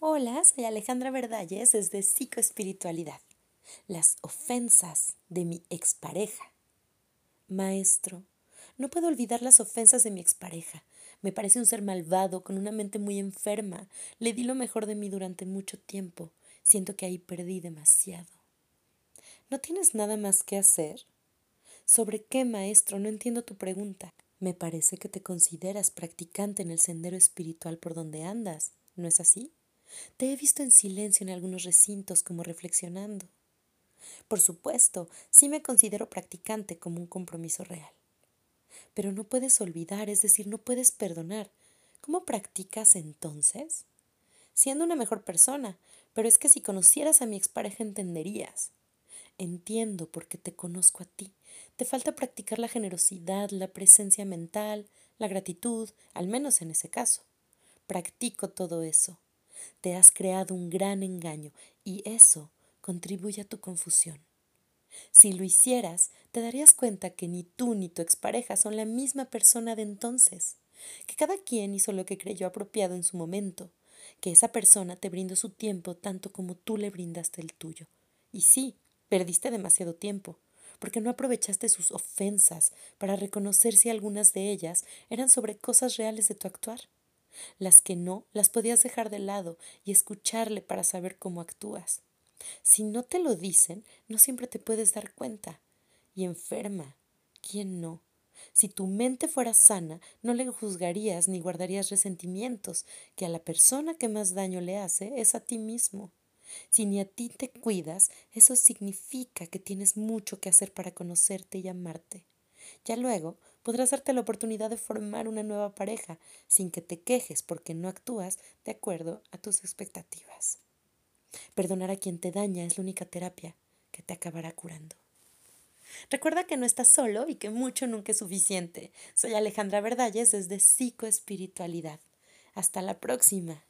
Hola, soy Alejandra Verdalles desde Psicoespiritualidad. Las ofensas de mi expareja. Maestro, no puedo olvidar las ofensas de mi expareja. Me parece un ser malvado, con una mente muy enferma. Le di lo mejor de mí durante mucho tiempo. Siento que ahí perdí demasiado. ¿No tienes nada más que hacer? ¿Sobre qué, maestro? No entiendo tu pregunta. Me parece que te consideras practicante en el sendero espiritual por donde andas, ¿no es así? Te he visto en silencio en algunos recintos como reflexionando. Por supuesto, sí me considero practicante como un compromiso real. Pero no puedes olvidar, es decir, no puedes perdonar. ¿Cómo practicas entonces? Siendo una mejor persona, pero es que si conocieras a mi expareja entenderías. Entiendo porque te conozco a ti. Te falta practicar la generosidad, la presencia mental, la gratitud, al menos en ese caso. Practico todo eso. Te has creado un gran engaño y eso contribuye a tu confusión. Si lo hicieras, te darías cuenta que ni tú ni tu expareja son la misma persona de entonces, que cada quien hizo lo que creyó apropiado en su momento, que esa persona te brindó su tiempo tanto como tú le brindaste el tuyo. Y sí, perdiste demasiado tiempo, porque no aprovechaste sus ofensas para reconocer si algunas de ellas eran sobre cosas reales de tu actuar. Las que no, las podías dejar de lado y escucharle para saber cómo actúas. Si no te lo dicen, no siempre te puedes dar cuenta. Y enferma, ¿quién no? Si tu mente fuera sana, no le juzgarías ni guardarías resentimientos, que a la persona que más daño le hace es a ti mismo. Si ni a ti te cuidas, eso significa que tienes mucho que hacer para conocerte y amarte. Ya luego podrás darte la oportunidad de formar una nueva pareja sin que te quejes porque no actúas de acuerdo a tus expectativas. Perdonar a quien te daña es la única terapia que te acabará curando. Recuerda que no estás solo y que mucho nunca es suficiente. Soy Alejandra Verdalles desde Psicoespiritualidad. Hasta la próxima.